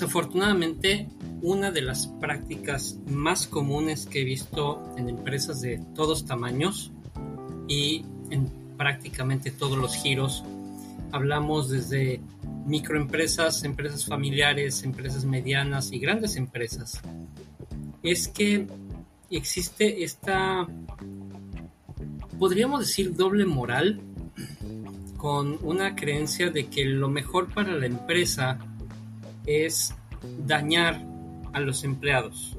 Desafortunadamente, una de las prácticas más comunes que he visto en empresas de todos tamaños y en prácticamente todos los giros, hablamos desde microempresas, empresas familiares, empresas medianas y grandes empresas, es que existe esta, podríamos decir, doble moral con una creencia de que lo mejor para la empresa es dañar a los empleados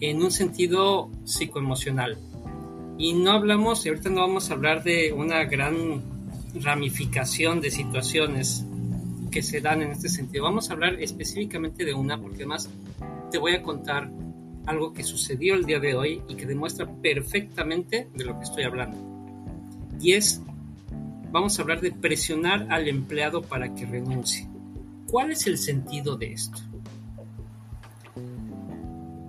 en un sentido psicoemocional. Y no hablamos, y ahorita no vamos a hablar de una gran ramificación de situaciones que se dan en este sentido. Vamos a hablar específicamente de una, porque además te voy a contar algo que sucedió el día de hoy y que demuestra perfectamente de lo que estoy hablando. Y es, vamos a hablar de presionar al empleado para que renuncie. ¿Cuál es el sentido de esto?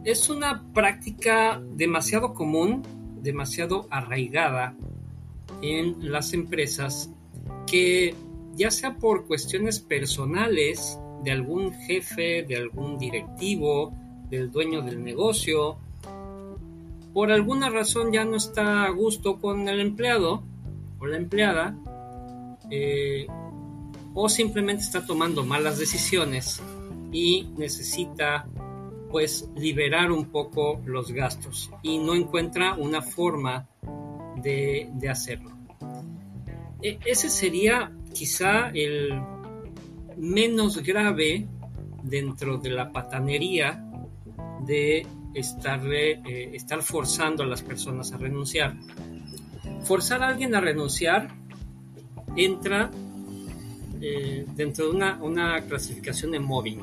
Es una práctica demasiado común, demasiado arraigada en las empresas que ya sea por cuestiones personales de algún jefe, de algún directivo, del dueño del negocio, por alguna razón ya no está a gusto con el empleado o la empleada, eh, o simplemente está tomando malas decisiones y necesita pues liberar un poco los gastos y no encuentra una forma de, hacerlo. E, ese sería quizá el menos grave dentro de la patanería de eh, estar forzando a las personas a renunciar. Forzar a alguien a renunciar entra eh, dentro de una, clasificación de mobbing.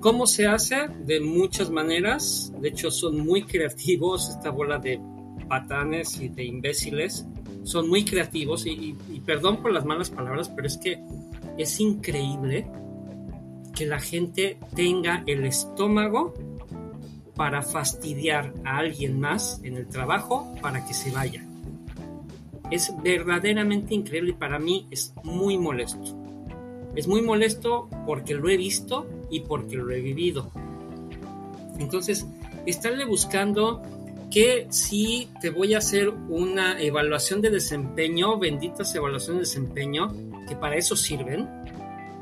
¿Cómo se hace? De muchas maneras. De hecho, son muy creativos esta bola de patanes y de imbéciles. Son muy creativos y perdón por las malas palabras, pero es que es increíble que la gente tenga el estómago para fastidiar a alguien más en el trabajo para que se vaya. Es verdaderamente increíble y para mí es muy molesto. Es muy molesto porque lo he visto y porque lo he vivido. Entonces, estarle buscando que si te voy a hacer una evaluación de desempeño, benditas evaluaciones de desempeño, que para eso sirven,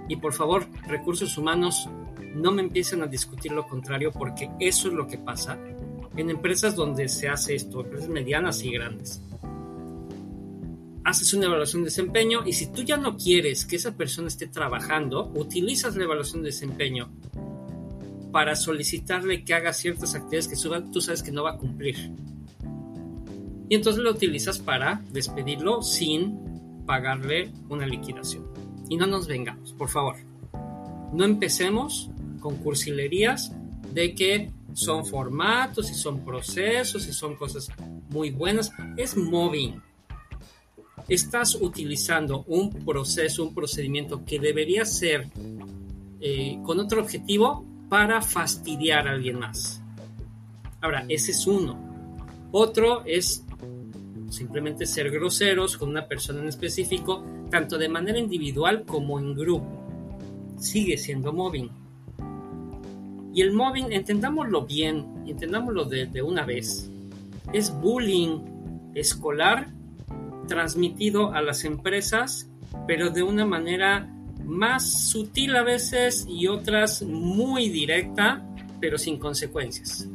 y por favor, recursos humanos, no me empiecen a discutir lo contrario porque eso es lo que pasa en empresas donde se hace esto, empresas medianas y grandes. Haces una evaluación de desempeño y si tú ya no quieres que esa persona esté trabajando, utilizas la evaluación de desempeño para solicitarle que haga ciertas actividades que tú sabes que no va a cumplir. Y entonces lo utilizas para despedirlo sin pagarle una liquidación y no nos vengamos, por favor. No empecemos con cursilerías de que son formatos y son procesos y son cosas muy buenas. Es mobbing. Estás utilizando un proceso, un procedimiento que debería ser eh, con otro objetivo para fastidiar a alguien más. Ahora, ese es uno. Otro es simplemente ser groseros con una persona en específico tanto de manera individual como en grupo. Sigue siendo mobbing. Y el mobbing, entendámoslo bien, entendámoslo de, de una vez, es bullying escolar transmitido a las empresas, pero de una manera más sutil a veces y otras muy directa, pero sin consecuencias.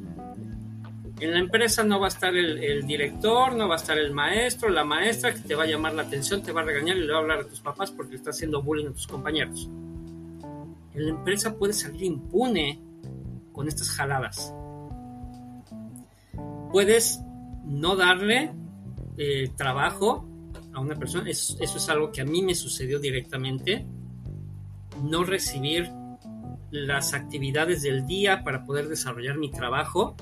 En la empresa no va a estar el, director, no va a estar el maestro, la maestra que te va a llamar la atención, te va a regañar y le va a hablar a tus papás porque está haciendo bullying a tus compañeros. En la empresa puede salir impune con estas jaladas. Puedes no darle eh, trabajo a una persona, eso es algo que a mí me sucedió directamente. No recibir las actividades del día para poder desarrollar mi trabajo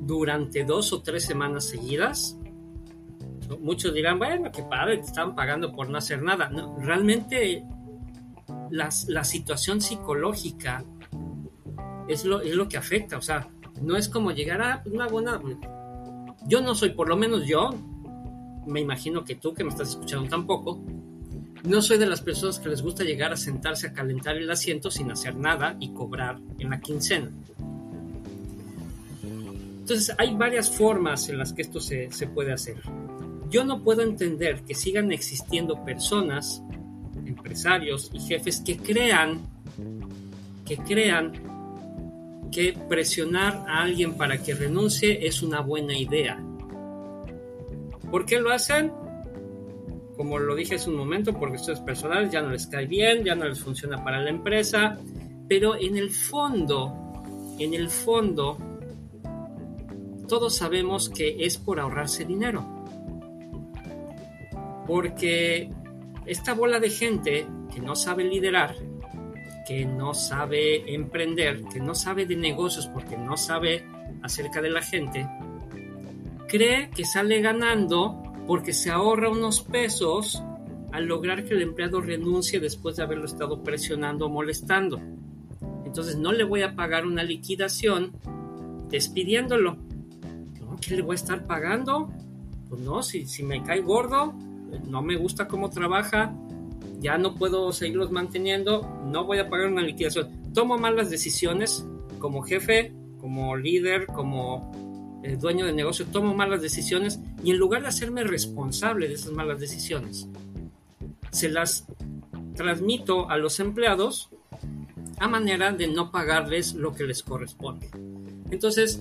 durante dos o tres semanas seguidas. Muchos dirán, bueno, qué padre, te están pagando por no hacer nada. Realmente las, la situación psicológica es lo, es lo que afecta. O sea, no es como llegar a una buena... Yo no soy, por lo menos yo, me imagino que tú que me estás escuchando tampoco, No soy de las personas que les gusta llegar a sentarse a calentar el asiento sin hacer nada y cobrar en la quincena. Entonces hay varias formas en las que esto se, se puede hacer. Yo no puedo entender que sigan existiendo personas, empresarios y jefes que crean, que crean que presionar a alguien para que renuncie es una buena idea. ¿Por qué lo hacen? Como lo dije hace un momento, porque esto es personal, ya no les cae bien, ya no les funciona para la empresa, pero en el fondo, en el fondo, todos sabemos que es por ahorrarse dinero. Porque esta bola de gente que no sabe liderar, que no sabe emprender, que no sabe de negocios porque no sabe acerca de la gente, cree que sale ganando porque se ahorra unos pesos al lograr que el empleado renuncie después de haberlo estado presionando o molestando. Entonces no le voy a pagar una liquidación despidiéndolo. ¿Qué le voy a estar pagando? Pues no, si, si me cae gordo, no me gusta cómo trabaja, ya no puedo seguirlos manteniendo, no voy a pagar una liquidación. Tomo malas decisiones como jefe, como líder, como eh, dueño de negocio, tomo malas decisiones y en lugar de hacerme responsable de esas malas decisiones, se las transmito a los empleados a manera de no pagarles lo que les corresponde. Entonces,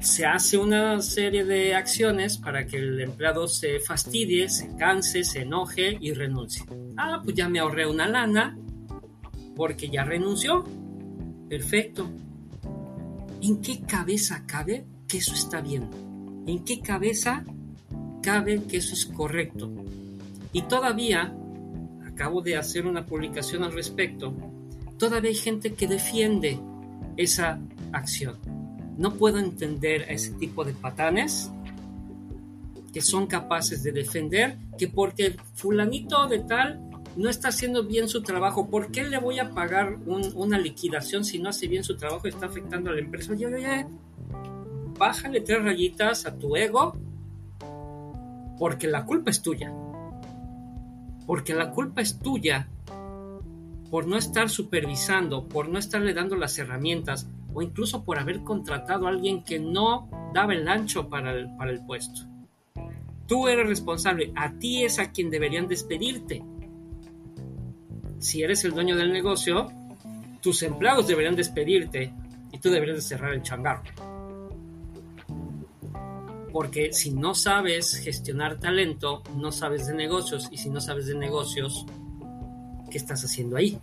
se hace una serie de acciones para que el empleado se fastidie, se canse, se enoje y renuncie. Ah, pues ya me ahorré una lana porque ya renunció. Perfecto. ¿En qué cabeza cabe que eso está bien? ¿En qué cabeza cabe que eso es correcto? Y todavía, acabo de hacer una publicación al respecto, todavía hay gente que defiende esa acción no puedo entender a ese tipo de patanes que son capaces de defender que porque fulanito de tal no está haciendo bien su trabajo, ¿por qué le voy a pagar una liquidación si no hace bien su trabajo y está afectando a la empresa? Bájale tres rayitas a tu ego porque la culpa es tuya. Porque la culpa es tuya por no estar supervisando, por no estarle dando las herramientas, o incluso por haber contratado a alguien que no daba el ancho para el puesto. Tú eres responsable, a ti es a quien deberían despedirte. Si eres el dueño del negocio, tus empleados deberían despedirte y tú deberías de cerrar el changarro. Porque si no sabes gestionar talento, no sabes de negocios y si no sabes de negocios, ¿qué estás haciendo ahí?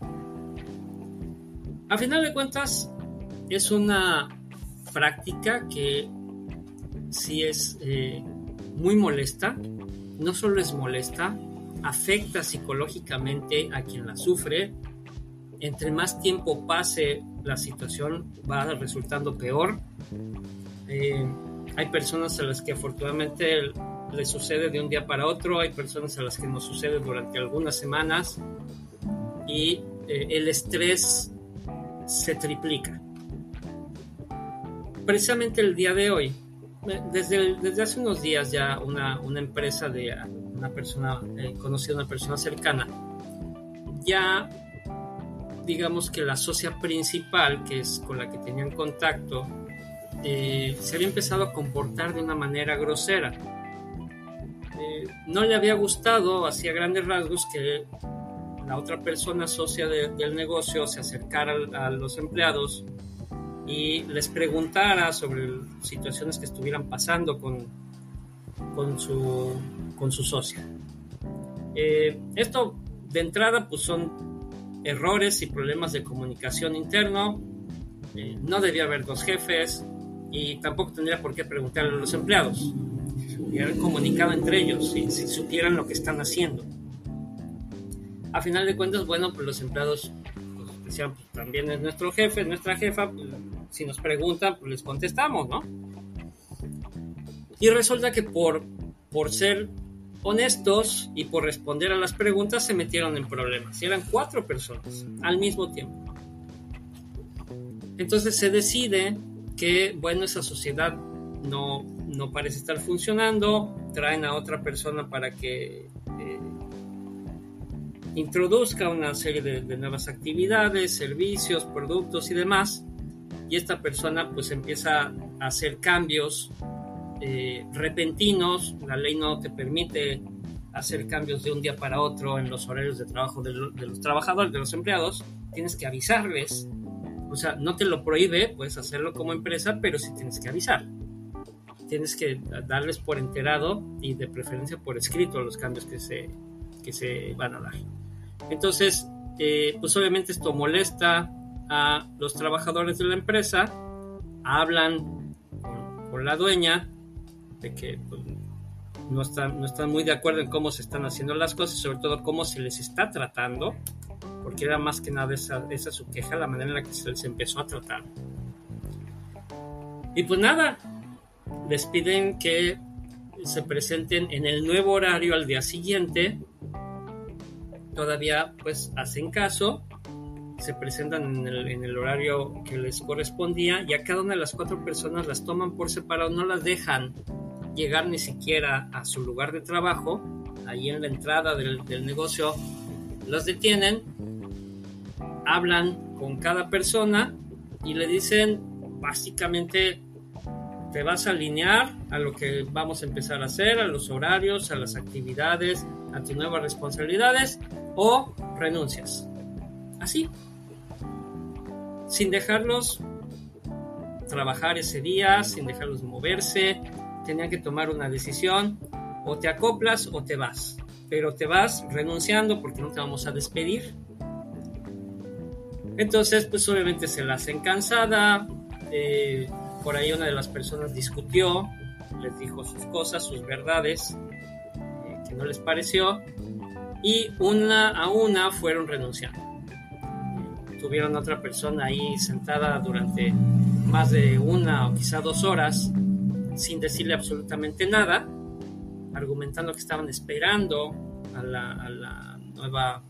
A final de cuentas, es una práctica que sí es eh, muy molesta, no solo es molesta, afecta psicológicamente a quien la sufre. Entre más tiempo pase, la situación va resultando peor. Eh, hay personas a las que afortunadamente les sucede de un día para otro, hay personas a las que nos sucede durante algunas semanas y eh, el estrés se triplica precisamente el día de hoy, desde, desde hace unos días ya una, una empresa de una persona, eh, conocida, una persona cercana, ya digamos que la socia principal, que es con la que tenían contacto, eh, se había empezado a comportar de una manera grosera. Eh, no le había gustado, hacía grandes rasgos, que la otra persona socia del negocio se acercara a los empleados y les preguntara sobre situaciones que estuvieran pasando con, con, su, con su socia. Eh, esto de entrada pues son errores y problemas de comunicación interno. Eh, no debía haber dos jefes y tampoco tendría por qué preguntarle a los empleados. Se hubieran comunicado entre ellos si, si supieran lo que están haciendo. A final de cuentas, bueno, pues los empleados pues, pues, también es nuestro jefe, es nuestra jefa, pues, si nos preguntan, pues les contestamos, ¿no? Y resulta que por, por ser honestos y por responder a las preguntas se metieron en problemas. Y eran cuatro personas al mismo tiempo. Entonces se decide que, bueno, esa sociedad no, no parece estar funcionando, traen a otra persona para que eh, introduzca una serie de, nuevas actividades, servicios, productos y demás, y esta persona pues empieza a hacer cambios eh, repentinos, la ley no te permite hacer cambios de un día para otro en los horarios de trabajo de, los trabajadores, de los empleados, tienes que avisarles. O sea, no te lo prohíbe, puedes hacerlo como empresa, pero sí tienes que avisar. Tienes que darles por enterado y de preferencia por escrito los cambios que se, que se van a dar. Entonces, eh, pues obviamente esto molesta a los trabajadores de la empresa, hablan con, la dueña que pues, no están, no están muy de acuerdo en cómo se están haciendo las cosas, sobre todo cómo se les está tratando, porque era más que nada esa, esa su queja, la manera en la que se les empezó a tratar. Y pues nada, les piden que se presenten en el nuevo horario al día siguiente. Todavía pues hacen caso, se presentan en el, en el, horario que les correspondía y a cada una de las cuatro personas las toman por separado, no las dejan llegar ni siquiera a su lugar de trabajo, ahí en la entrada del, negocio, los detienen, hablan con cada persona y le dicen básicamente te vas a alinear a lo que vamos a empezar a hacer, a los horarios, a las actividades, a tus nuevas responsabilidades o renuncias. Así. Sin dejarlos trabajar ese día, sin dejarlos moverse, tenían que tomar una decisión, o te acoplas o te vas, pero te vas renunciando porque no te vamos a despedir. Entonces, pues obviamente se la hacen cansada, eh, por ahí una de las personas discutió, les dijo sus cosas, sus verdades, eh, que no les pareció, y una a una fueron renunciando. Tuvieron otra persona ahí sentada durante más de una o quizá dos horas sin decirle absolutamente nada, argumentando que estaban esperando a la, nueva,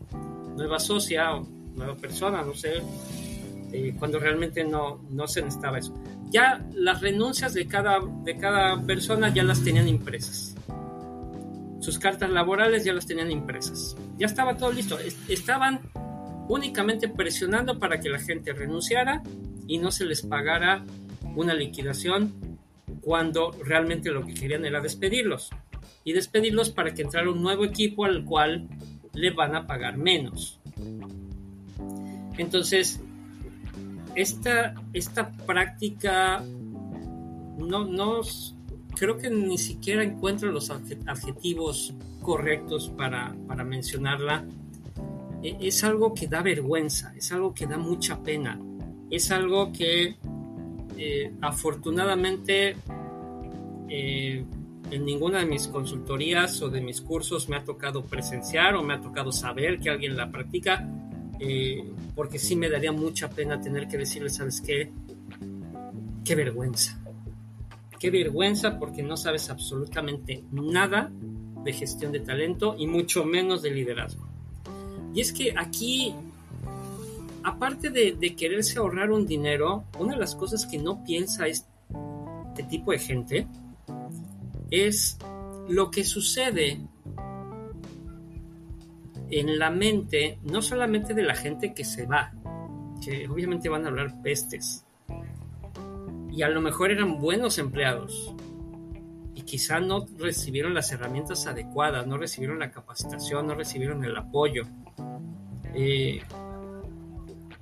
nueva socia o nueva persona, no sé, eh, cuando realmente no, no se necesitaba eso. Ya las renuncias de cada, de cada persona ya las tenían impresas. Sus cartas laborales ya las tenían impresas. Ya estaba todo listo. Estaban únicamente presionando para que la gente renunciara y no se les pagara una liquidación cuando realmente lo que querían era despedirlos. Y despedirlos para que entrara un nuevo equipo al cual le van a pagar menos. Entonces, esta, esta práctica no, no creo que ni siquiera encuentro los adjetivos correctos para, para mencionarla. E, es algo que da vergüenza, es algo que da mucha pena, es algo que eh, afortunadamente eh, en ninguna de mis consultorías o de mis cursos me ha tocado presenciar o me ha tocado saber que alguien la practica, eh, porque sí me daría mucha pena tener que decirle, ¿sabes qué? Qué vergüenza. Qué vergüenza porque no sabes absolutamente nada de gestión de talento y mucho menos de liderazgo. Y es que aquí, aparte de, quererse ahorrar un dinero, una de las cosas que no piensa este tipo de gente es lo que sucede en la mente, no solamente de la gente que se va, que obviamente van a hablar pestes, y a lo mejor eran buenos empleados, y quizá no recibieron las herramientas adecuadas, no recibieron la capacitación, no recibieron el apoyo. Eh,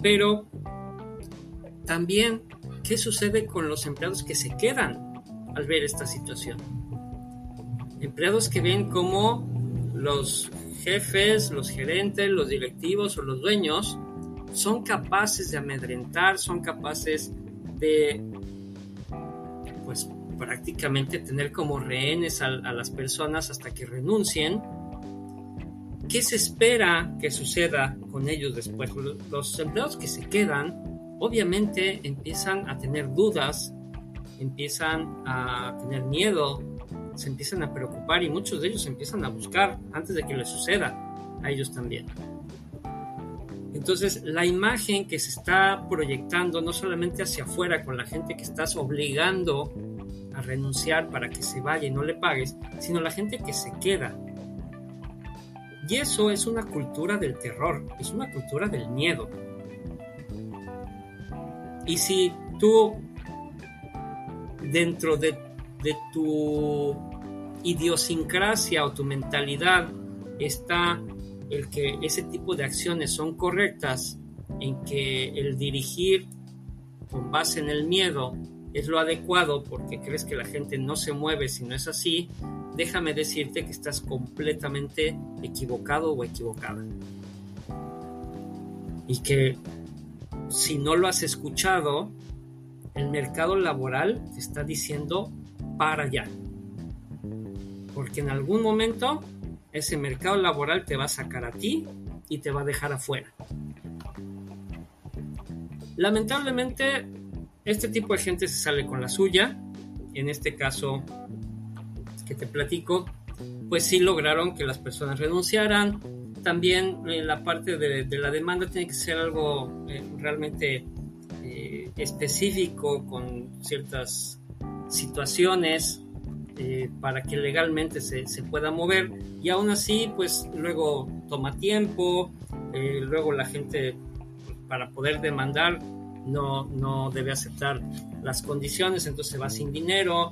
pero también, ¿qué sucede con los empleados que se quedan al ver esta situación? empleados que ven como los jefes, los gerentes, los directivos o los dueños son capaces de amedrentar, son capaces de, pues prácticamente tener como rehenes a, las personas hasta que renuncien. ¿Qué se espera que suceda con ellos después? Los empleados que se quedan, obviamente empiezan a tener dudas, empiezan a tener miedo, se empiezan a preocupar y muchos de ellos empiezan a buscar antes de que les suceda a ellos también. Entonces, la imagen que se está proyectando no solamente hacia afuera con la gente que estás obligando a renunciar para que se vaya y no le pagues, sino la gente que se queda. Y eso es una cultura del terror, es una cultura del miedo. Y si tú, dentro de, de tu idiosincrasia o tu mentalidad, está el que ese tipo de acciones son correctas, en que el dirigir con base en el miedo es lo adecuado porque crees que la gente no se mueve si no es así, déjame decirte que estás completamente equivocado o equivocada. Y que si no lo has escuchado, el mercado laboral te está diciendo para allá. Porque en algún momento ese mercado laboral te va a sacar a ti y te va a dejar afuera. Lamentablemente, este tipo de gente se sale con la suya. En este caso que te platico, pues sí lograron que las personas renunciaran. También eh, la parte de, la demanda tiene que ser algo eh, realmente eh, específico con ciertas situaciones para que legalmente se, se, pueda mover y aún así pues luego toma tiempo, luego la gente para poder demandar no, no debe aceptar las condiciones, entonces se va sin dinero.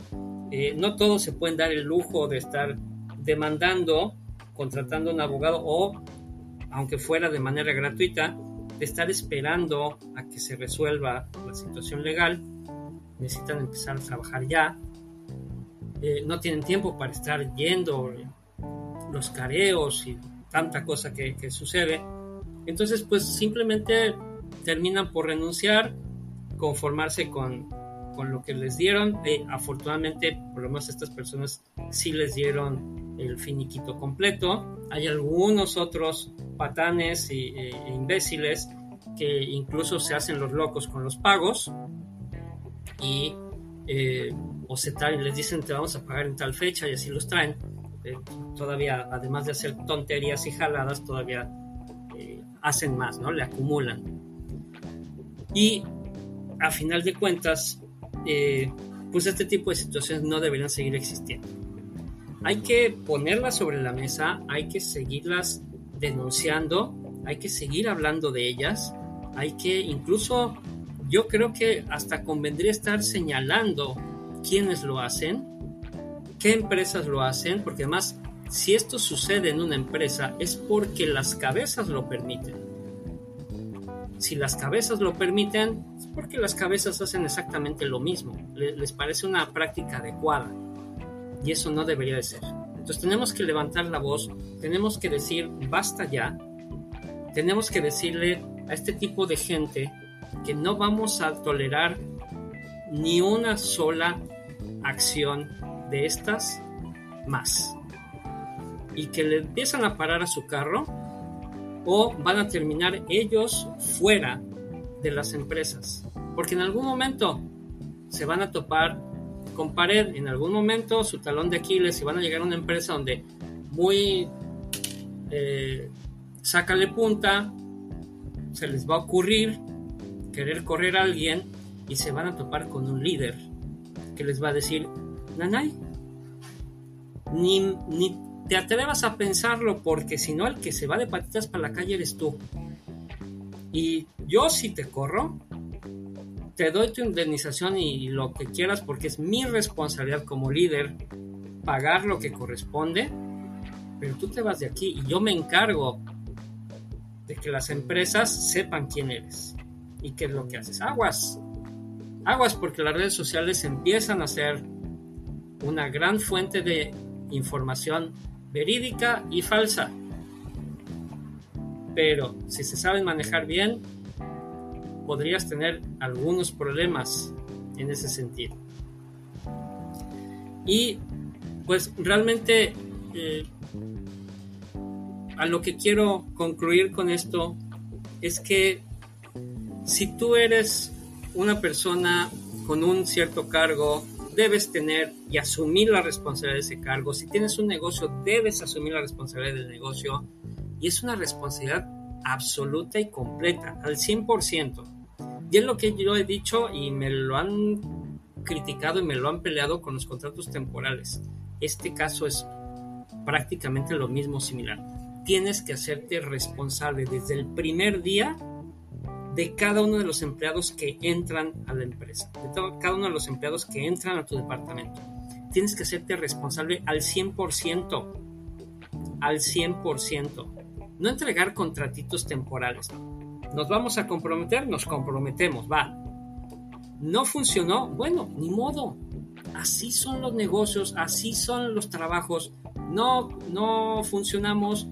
Eh, no todos se pueden dar el lujo de estar demandando, contratando a un abogado o, aunque fuera de manera gratuita, de estar esperando a que se resuelva la situación legal. Necesitan empezar a trabajar ya. Eh, no tienen tiempo para estar yendo los careos y tanta cosa que, que sucede. Entonces, pues simplemente terminan por renunciar, conformarse con, con lo que les dieron. Eh, afortunadamente, por lo menos estas personas sí les dieron el finiquito completo. Hay algunos otros patanes e, e imbéciles que incluso se hacen los locos con los pagos y eh, o se les dicen te vamos a pagar en tal fecha y así los traen. Eh, todavía, además de hacer tonterías y jaladas, todavía hacen más, ¿no? Le acumulan. Y a final de cuentas, eh, pues este tipo de situaciones no deberían seguir existiendo. Hay que ponerlas sobre la mesa, hay que seguirlas denunciando, hay que seguir hablando de ellas, hay que incluso, yo creo que hasta convendría estar señalando quiénes lo hacen, qué empresas lo hacen, porque además, si esto sucede en una empresa es porque las cabezas lo permiten si las cabezas lo permiten, es porque las cabezas hacen exactamente lo mismo. Les parece una práctica adecuada. Y eso no debería de ser. Entonces tenemos que levantar la voz, tenemos que decir, basta ya. Tenemos que decirle a este tipo de gente que no vamos a tolerar ni una sola acción de estas más. Y que le empiezan a parar a su carro o van a terminar ellos fuera de las empresas. Porque en algún momento se van a topar con pared, en algún momento su talón de Aquiles y van a llegar a una empresa donde muy eh, sácale punta, se les va a ocurrir querer correr a alguien y se van a topar con un líder que les va a decir, Nanay, ni, ni te atrevas a pensarlo porque si no el que se va de patitas para la calle eres tú. Y yo si te corro, te doy tu indemnización y lo que quieras porque es mi responsabilidad como líder pagar lo que corresponde, pero tú te vas de aquí y yo me encargo de que las empresas sepan quién eres y qué es lo que haces. Aguas, aguas porque las redes sociales empiezan a ser una gran fuente de información verídica y falsa. Pero si se saben manejar bien, podrías tener algunos problemas en ese sentido. Y pues realmente eh, a lo que quiero concluir con esto es que si tú eres una persona con un cierto cargo debes tener y asumir la responsabilidad de ese cargo. Si tienes un negocio, debes asumir la responsabilidad del negocio. Y es una responsabilidad absoluta y completa, al 100%. Y es lo que yo he dicho y me lo han criticado y me lo han peleado con los contratos temporales. Este caso es prácticamente lo mismo similar. tienes que hacerte responsable desde el primer día de cada uno de los empleados que entran a la empresa, de cada uno de los empleados que entran a tu departamento. Tienes que hacerte responsable al 100%, al 100%. No entregar contratitos temporales. Nos vamos a comprometer, nos comprometemos, va. No funcionó, bueno, ni modo. Así son los negocios, así son los trabajos. No, no funcionamos,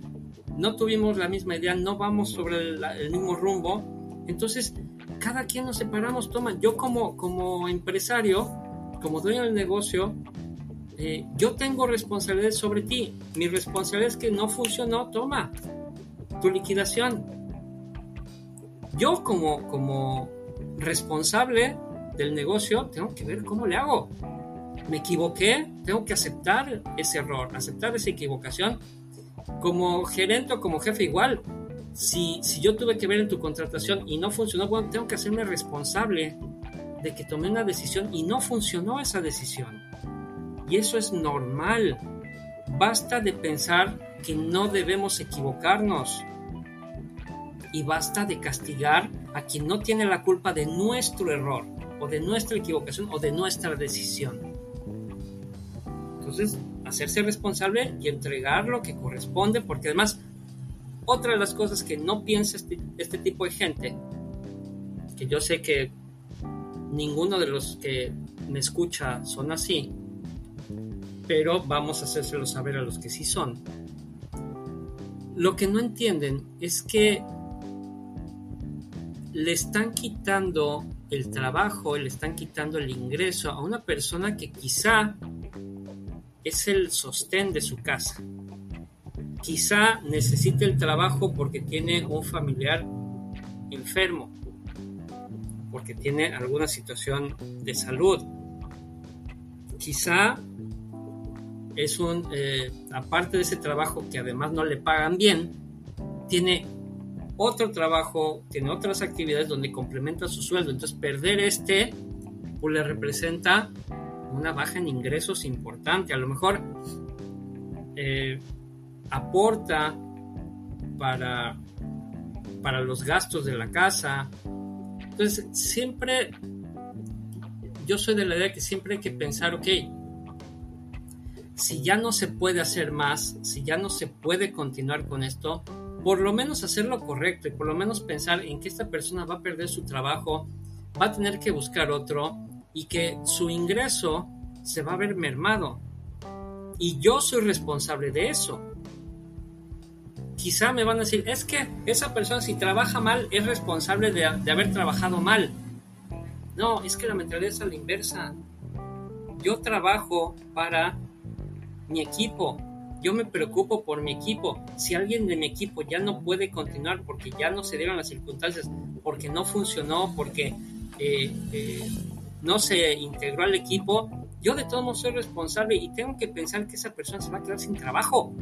no tuvimos la misma idea, no vamos sobre el mismo rumbo entonces, cada quien nos separamos, toma, yo como, como empresario, como dueño del negocio, eh, yo tengo responsabilidad sobre ti. Mi responsabilidad es que no funcionó, toma, tu liquidación. Yo como, como responsable del negocio tengo que ver cómo le hago. Me equivoqué, tengo que aceptar ese error, aceptar esa equivocación. Como gerente o como jefe igual, si, yo tuve que ver en tu contratación y no funcionó, bueno, tengo que hacerme responsable de que tomé una decisión y no funcionó esa decisión. Y eso es normal. Basta de pensar que no debemos equivocarnos. Y basta de castigar a quien no tiene la culpa de nuestro error, o de nuestra equivocación, o de nuestra decisión. Entonces, hacerse responsable y entregar lo que corresponde, porque además otra de las cosas que no piensa este, este, tipo de gente, que yo sé que ninguno de los que me escucha son así, pero vamos a hacérselo saber a los que sí son. Lo que no entienden es que le están quitando el trabajo, le están quitando el ingreso a una persona que quizá es el sostén de su casa quizá necesite el trabajo porque tiene un familiar enfermo, porque tiene alguna situación de salud. Quizá es un, eh, aparte de ese trabajo que además no le pagan bien, tiene otro trabajo, tiene otras actividades donde complementa su sueldo. Entonces perder este pues le representa una baja en ingresos importante. A lo mejor eh, aporta para, para los gastos de la casa. Entonces, siempre, yo soy de la idea que siempre hay que pensar, ok, si ya no se puede hacer más, si ya no se puede continuar con esto, por lo menos hacer lo correcto y por lo menos pensar en que esta persona va a perder su trabajo, va a tener que buscar otro y que su ingreso se va a ver mermado. Y yo soy responsable de eso quizá me van a decir, es que esa persona si trabaja mal es responsable de, haber trabajado mal. No, es que la mentalidad es a la inversa. Yo trabajo para mi equipo, yo me preocupo por mi equipo. Si alguien de mi equipo ya no puede continuar porque ya no se dieron las circunstancias, porque no funcionó, porque eh, eh, no se integró al equipo, yo de todos modos soy responsable y tengo que pensar que esa persona se va a quedar sin trabajo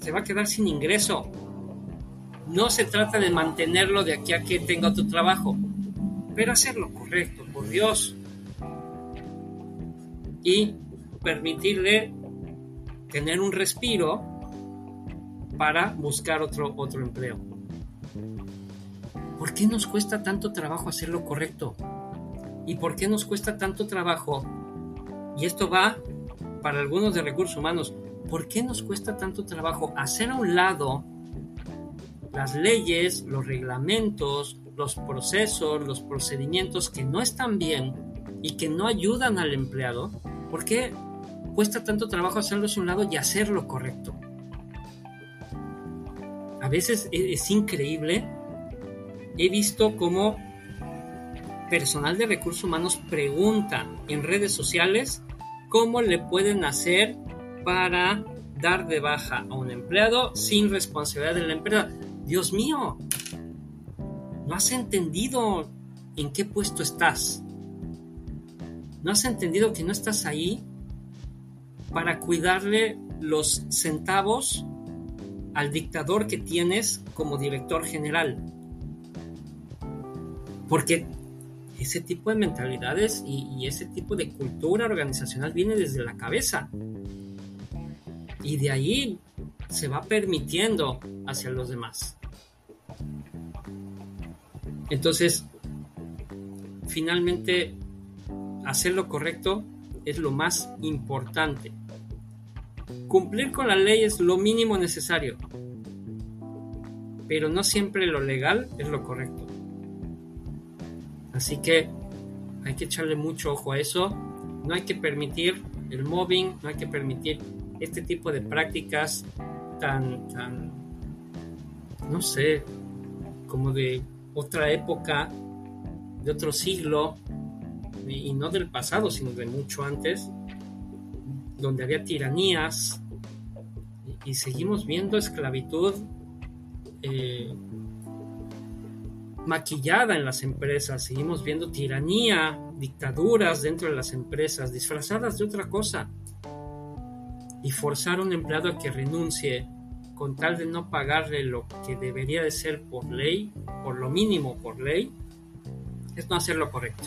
se va a quedar sin ingreso. No se trata de mantenerlo de aquí a que tenga tu trabajo, pero hacerlo correcto, por Dios. Y permitirle tener un respiro para buscar otro, otro empleo. ¿Por qué nos cuesta tanto trabajo hacer lo correcto? ¿Y por qué nos cuesta tanto trabajo? Y esto va para algunos de recursos humanos. ¿Por qué nos cuesta tanto trabajo hacer a un lado las leyes, los reglamentos, los procesos, los procedimientos que no están bien y que no ayudan al empleado? ¿Por qué cuesta tanto trabajo hacerlos a un lado y hacer lo correcto? A veces e-, es, increíble. He visto cómo personal de recursos humanos pregunta en redes sociales cómo le pueden hacer para dar de baja a un empleado sin responsabilidad de la empresa. Dios mío, no has entendido en qué puesto estás. No has entendido que no estás ahí para cuidarle los centavos al dictador que tienes como director general. Porque ese tipo de mentalidades y, y, ese tipo de cultura organizacional viene desde la cabeza. Y de ahí se va permitiendo hacia los demás. Entonces, finalmente, hacer lo correcto es lo más importante. Cumplir con la ley es lo mínimo necesario, pero no siempre lo legal es lo correcto. Así que hay que echarle mucho ojo a eso. No hay que permitir el mobbing, no hay que permitir este tipo de prácticas tan, tan, no sé, como de otra época, de otro siglo, y no del pasado, sino de mucho antes, donde había tiranías, y, seguimos viendo esclavitud eh, maquillada en las empresas, seguimos viendo tiranía, dictaduras dentro de las empresas, disfrazadas de otra cosa. Y forzar a un empleado a que renuncie con tal de no pagarle lo que debería de ser por ley, por lo mínimo por ley, es no hacer lo correcto.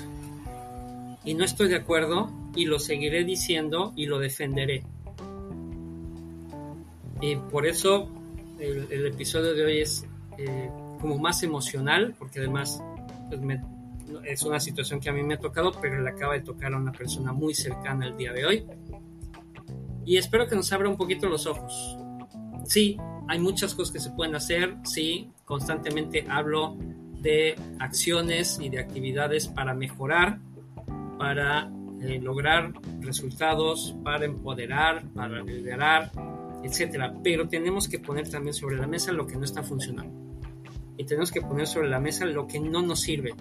Y no estoy de acuerdo y lo seguiré diciendo y lo defenderé. Y por eso el, episodio de hoy es eh, como más emocional, porque además pues, es una situación que a mí me ha tocado, pero le acaba de tocar a una persona muy cercana el día de hoy. Y espero que nos abra un poquito los ojos. Sí, hay muchas cosas que se pueden hacer, sí, constantemente hablo de acciones y de actividades para mejorar, para eh, lograr resultados, para empoderar, para liderar, etcétera. Pero tenemos que poner también sobre la mesa lo que no está funcionando y tenemos que poner sobre la mesa lo que no nos sirve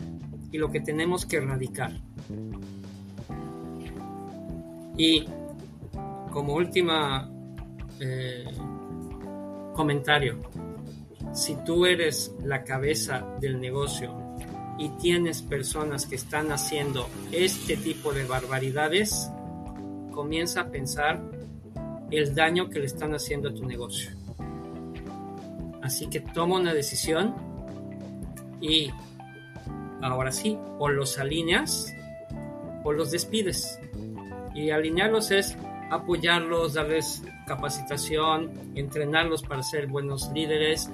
y lo que tenemos que erradicar. Y como última eh, comentario, si tú eres la cabeza del negocio y tienes personas que están haciendo este tipo de barbaridades, comienza a pensar el daño que le están haciendo a tu negocio. Así que toma una decisión y ahora sí, o los alineas o los despides. Y alinearlos es apoyarlos, darles capacitación, entrenarlos para ser buenos líderes,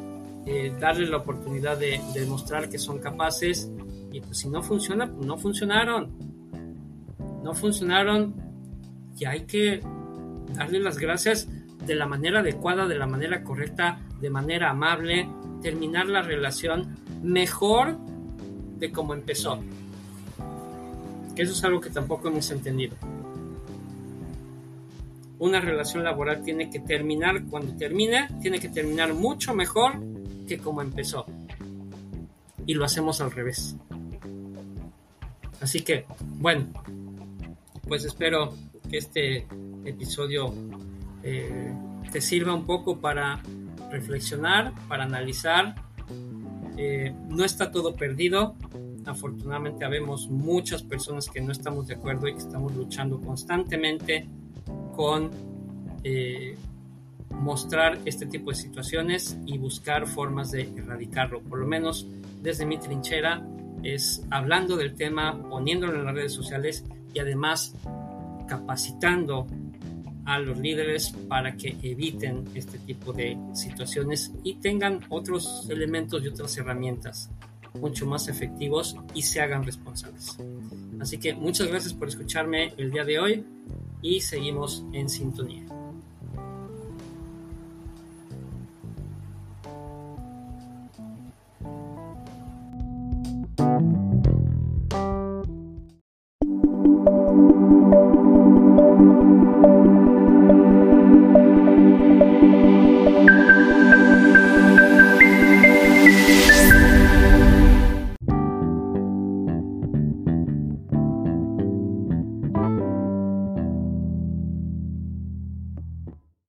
eh, darles la oportunidad de, demostrar que son capaces. Y pues si no funciona, pues no funcionaron. No funcionaron y hay que darles las gracias de la manera adecuada, de la manera correcta, de manera amable, terminar la relación mejor de cómo empezó. Eso es algo que tampoco hemos entendido. Una relación laboral tiene que terminar, cuando termine, tiene que terminar mucho mejor que como empezó. Y lo hacemos al revés. Así que, bueno, pues espero que este episodio eh, te sirva un poco para reflexionar, para analizar eh, no está todo perdido. Afortunadamente habemos muchas personas que no estamos de acuerdo y que estamos luchando constantemente con eh, mostrar este tipo de situaciones y buscar formas de erradicarlo. Por lo menos desde mi trinchera es hablando del tema, poniéndolo en las redes sociales y además capacitando a los líderes para que eviten este tipo de situaciones y tengan otros elementos y otras herramientas mucho más efectivos y se hagan responsables. Así que muchas gracias por escucharme el día de hoy y seguimos en sintonía.